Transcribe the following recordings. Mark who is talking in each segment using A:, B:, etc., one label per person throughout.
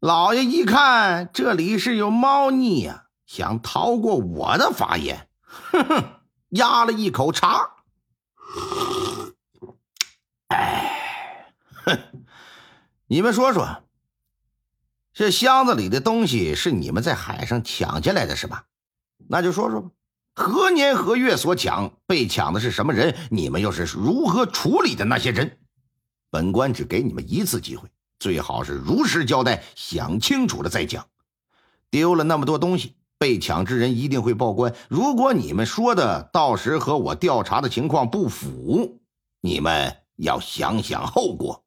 A: 老爷一看这里是有猫腻呀，想逃过我的法眼，哼哼，压了一口茶。哎，哼，你们说说，这箱子里的东西是你们在海上抢下来的，是吧？那就说说吧，何年何月所抢？被抢的是什么人？你们又是如何处理的那些人？本官只给你们一次机会，最好是如实交代，想清楚了再讲。丢了那么多东西，被抢之人一定会报官。如果你们说的到时和我调查的情况不符，你们要想想后果。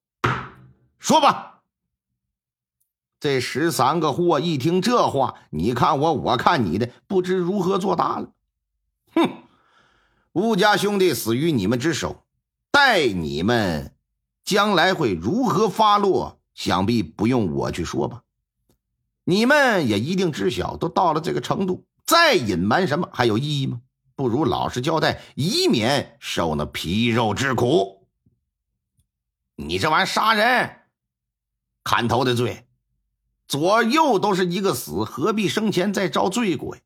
A: 说吧。这十三个货一听这话，你看我，我看你的，不知如何作答了。哼，吴家兄弟死于你们之手，待你们将来会如何发落，想必不用我去说吧。你们也一定知晓，都到了这个程度，再隐瞒什么还有意义吗？不如老实交代，以免受那皮肉之苦。你这玩意杀人，砍头的罪。左右都是一个死，何必生前再遭罪过？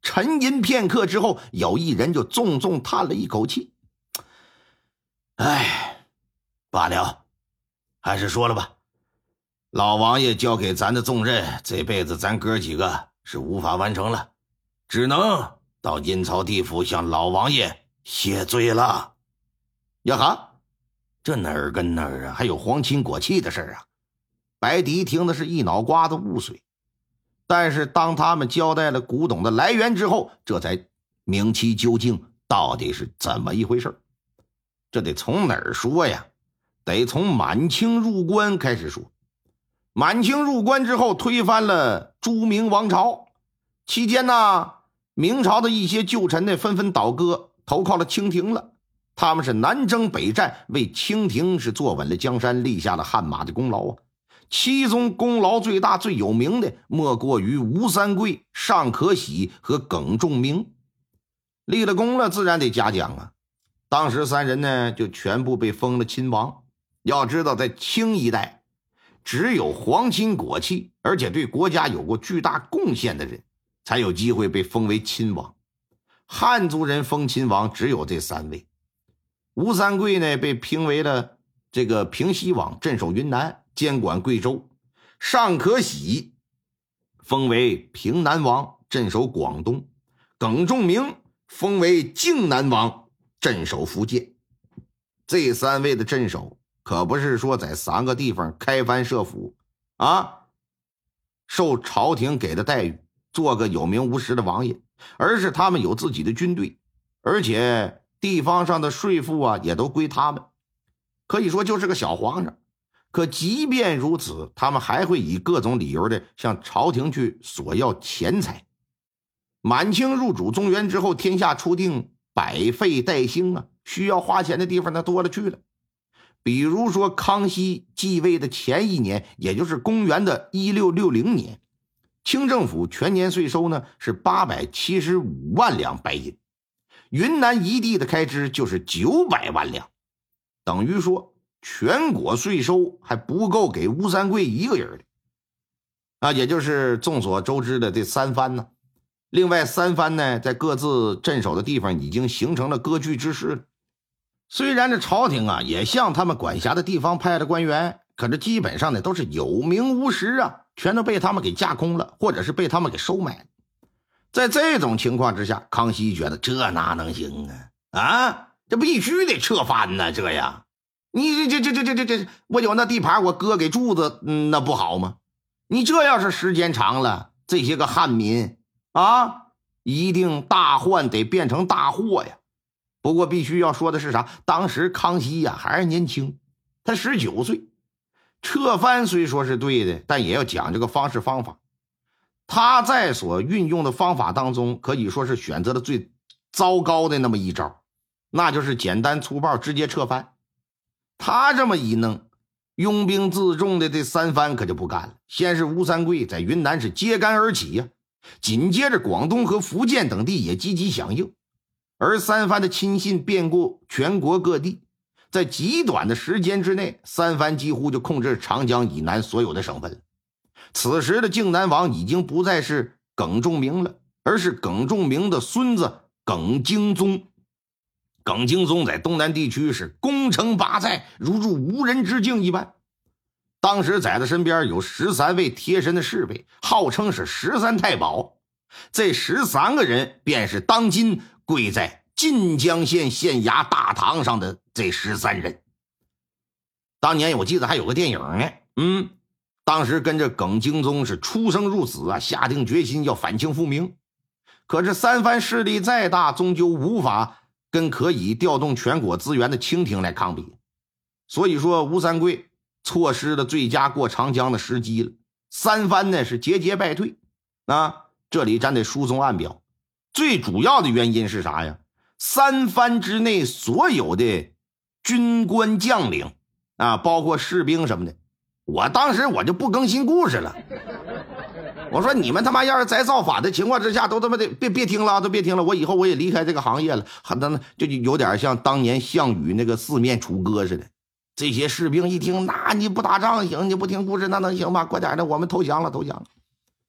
A: 沉吟片刻之后，有一人就重重叹了一口气：“哎，罢了，还是说了吧。老王爷交给咱的重任，这辈子咱哥几个是无法完成了，只能到阴曹地府向老王爷谢罪了。”呀哈，这哪儿跟哪儿啊？还有皇亲国戚的事啊？白迪听的是一脑瓜子雾水，但是当他们交代了古董的来源之后，这才明其究竟，到底是怎么一回事这得从哪儿说呀？得从满清入关开始说。满清入关之后，推翻了朱明王朝，期间呢，明朝的一些旧臣呢，纷纷倒戈，投靠了清廷了。他们是南征北战，为清廷是坐稳了江山，立下了汗马的功劳啊。其中功劳最大、最有名的，莫过于吴三桂、尚可喜和耿仲明。立了功了，自然得嘉奖啊。当时三人呢，就全部被封了亲王。要知道，在清一代，只有皇亲国戚，而且对国家有过巨大贡献的人，才有机会被封为亲王。汉族人封亲王只有这三位。吴三桂呢，被评为了这个平西王，镇守云南。监管贵州，尚可喜封为平南王，镇守广东；耿仲明封为靖南王，镇守福建。这三位的镇守可不是说在三个地方开藩设府啊，受朝廷给的待遇，做个有名无实的王爷，而是他们有自己的军队，而且地方上的税赋啊也都归他们，可以说就是个小皇上。可即便如此，他们还会以各种理由的向朝廷去索要钱财。满清入主中原之后，天下初定，百废待兴啊，需要花钱的地方那多了去了。比如说，康熙继位的前一年，也就是公元的一六六零年，清政府全年税收呢是八百七十五万两白银，云南一地的开支就是九百万两，等于说。全国税收还不够给吴三桂一个人的，啊，也就是众所周知的这三藩呢。另外三藩呢，在各自镇守的地方已经形成了割据之势了。虽然这朝廷啊也向他们管辖的地方派了官员，可这基本上呢都是有名无实啊，全都被他们给架空了，或者是被他们给收买了。在这种情况之下，康熙觉得这哪能行啊？啊，这必须得撤藩呢，这样。你这这这这这这这，我有那地盘，我割给柱子，嗯，那不好吗？你这要是时间长了，这些个汉民啊，一定大患得变成大祸呀。不过必须要说的是啥？当时康熙呀还是年轻，他十九岁，撤藩虽说是对的，但也要讲这个方式方法。他在所运用的方法当中，可以说是选择了最糟糕的那么一招，那就是简单粗暴，直接撤藩。他这么一弄，拥兵自重的这三藩可就不干了。先是吴三桂在云南是揭竿而起呀，紧接着广东和福建等地也积极响应，而三藩的亲信遍布全国各地，在极短的时间之内，三藩几乎就控制长江以南所有的省份。此时的靖南王已经不再是耿仲明了，而是耿仲明的孙子耿精宗。耿精宗在东南地区是攻城拔寨，如入无人之境一般。当时在他身边有十三位贴身的侍卫，号称是十三太保。这十三个人便是当今跪在晋江县县衙大堂上的这十三人。当年我记得还有个电影呢，嗯，当时跟着耿精宗是出生入死啊，下定决心要反清复明。可是三藩势力再大，终究无法跟可以调动全国资源的清廷来抗比。所以说，吴三桂错失了最佳过长江的时机了。三藩呢是节节败退。啊，这里咱得疏松暗表，最主要的原因是啥呀？三藩之内所有的军官将领。啊，包括士兵什么的，我当时我就不更新故事了。我说你们他妈要是在造反的情况之下，都他妈的别别听了，都别听了。我以后我也离开这个行业了，很多就有点像当年项羽那个四面楚歌似的。这些士兵一听，那你不打仗行？你不听故事那能行吗？快点的，我们投降了，投降了。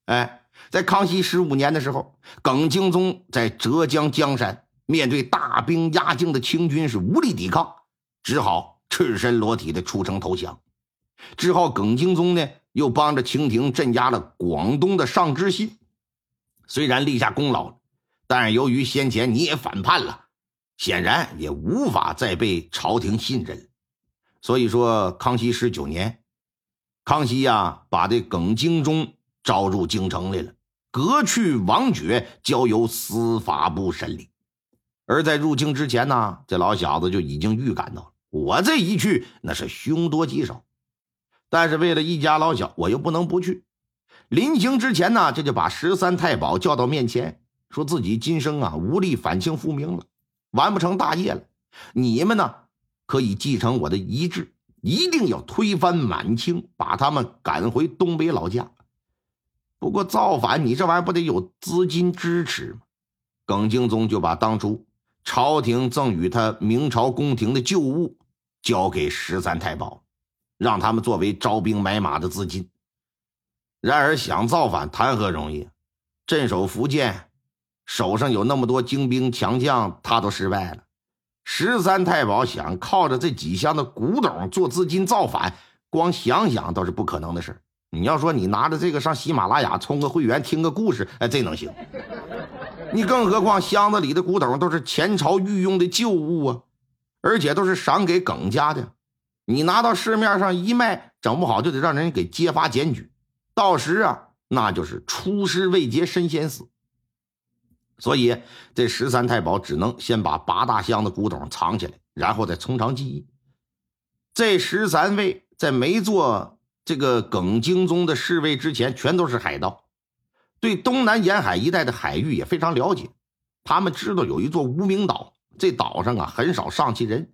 A: 哎，在康熙十五年的时候，耿精宗在浙江江山面对大兵压境的清军是无力抵抗，只好。赤身裸体的出城投降，之后耿精宗呢又帮着清廷镇压了广东的上知信，虽然立下功劳，但是由于先前你也反叛了，显然也无法再被朝廷信任。所以说，康熙十九年，康熙呀把这耿精忠招入京城来了，革去王爵，交由司法部审理。而在入京之前呢，这老小子就已经预感到了。我这一去，那是凶多吉少。但是为了一家老小，我又不能不去。临行之前呢，这就把十三太保叫到面前，说自己今生啊无力反清复明了，完不成大业了。你们呢，可以继承我的遗志，一定要推翻满清，把他们赶回东北老家。不过造反，你这玩意儿不得有资金支持吗？耿精宗就把当初朝廷赠予他明朝宫廷的旧物。交给十三太保，让他们作为招兵买马的资金。然而想造反谈何容易？镇守福建，手上有那么多精兵强将，他都失败了。十三太保想靠着这几箱的古董做资金造反，光想想都是不可能的事你要说你拿着这个上喜马拉雅充个会员听个故事，哎，这能行？你更何况箱子里的古董都是前朝御用的旧物啊！而且都是赏给耿家的，你拿到市面上一卖，整不好就得让人给揭发检举，到时啊，那就是出师未捷身先死。所以这十三太保只能先把八大箱的古董藏起来，然后再从长计议。这十三位在没做这个耿精宗的侍卫之前，全都是海盗，对东南沿海一带的海域也非常了解，他们知道有一座无名岛。这岛上啊，很少上去人，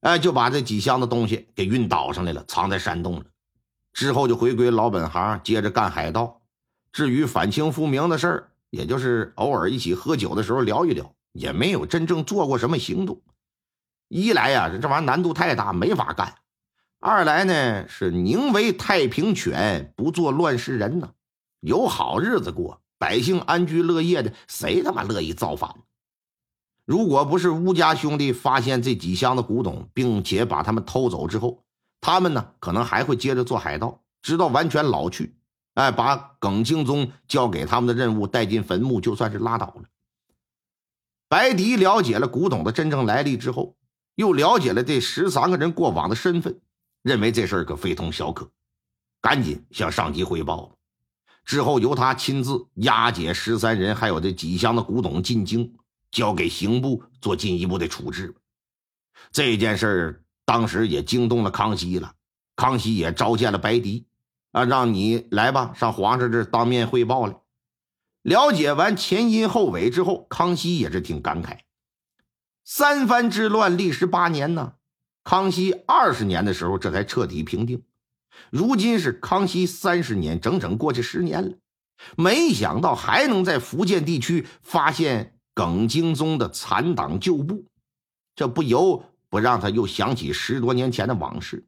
A: 哎，就把这几箱的东西给运岛上来了，藏在山洞了。之后就回归老本行，接着干海盗。至于反清复明的事儿，也就是偶尔一起喝酒的时候聊一聊，也没有真正做过什么行动。一来呀，这玩意儿难度太大，没法干；二来呢，是宁为太平犬，不做乱世人呢。有好日子过，百姓安居乐业的，谁他妈乐意造反？如果不是乌家兄弟发现这几箱的古董，并且把他们偷走之后，他们呢可能还会接着做海盗，直到完全老去。哎，把耿精宗交给他们的任务带进坟墓，就算是拉倒了。白迪了解了古董的真正来历之后，又了解了这十三个人过往的身份，认为这事儿可非同小可，赶紧向上级汇报。之后由他亲自押解十三人还有这几箱的古董进京。交给刑部做进一步的处置。这件事儿当时也惊动了康熙了，康熙也召见了白狄，啊，让你来吧，上皇上这当面汇报了。了解完前因后尾之后，康熙也是挺感慨。三藩之乱历时八年呢，康熙二十年的时候这才彻底平定。如今是康熙三十年，整整过去十年了，没想到还能在福建地区发现。耿精宗的残党旧部，这不由不让他又想起十多年前的往事。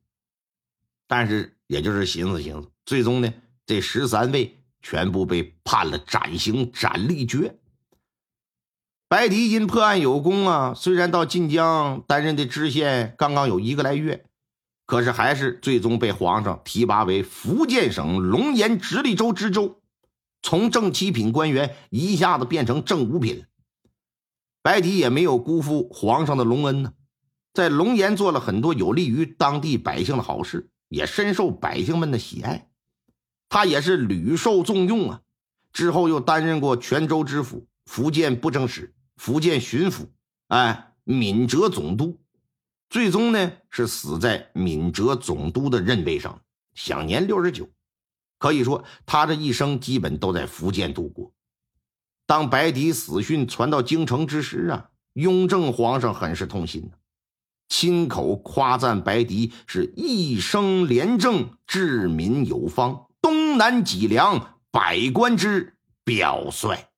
A: 但是，也就是寻思寻思，最终呢，这十三位全部被判了斩刑斩立决。白迪因破案有功啊，虽然到晋江担任的知县刚刚有一个来月，可是还是最终被皇上提拔为福建省龙岩直隶州知州，从正七品官员一下子变成正五品。白迪也没有辜负皇上的隆恩呢，在龙岩做了很多有利于当地百姓的好事，也深受百姓们的喜爱。他也是屡受重用啊，之后又担任过泉州知府、福建布政使。福建巡抚，哎，闽浙总督，最终呢是死在闽浙总督的任位上，享年六十九。可以说，他这一生基本都在福建度过。当白狄死讯传到京城之时啊，雍正皇上很是痛心呐，亲口夸赞白狄是一生廉政，治民有方，东南脊梁，百官之表率。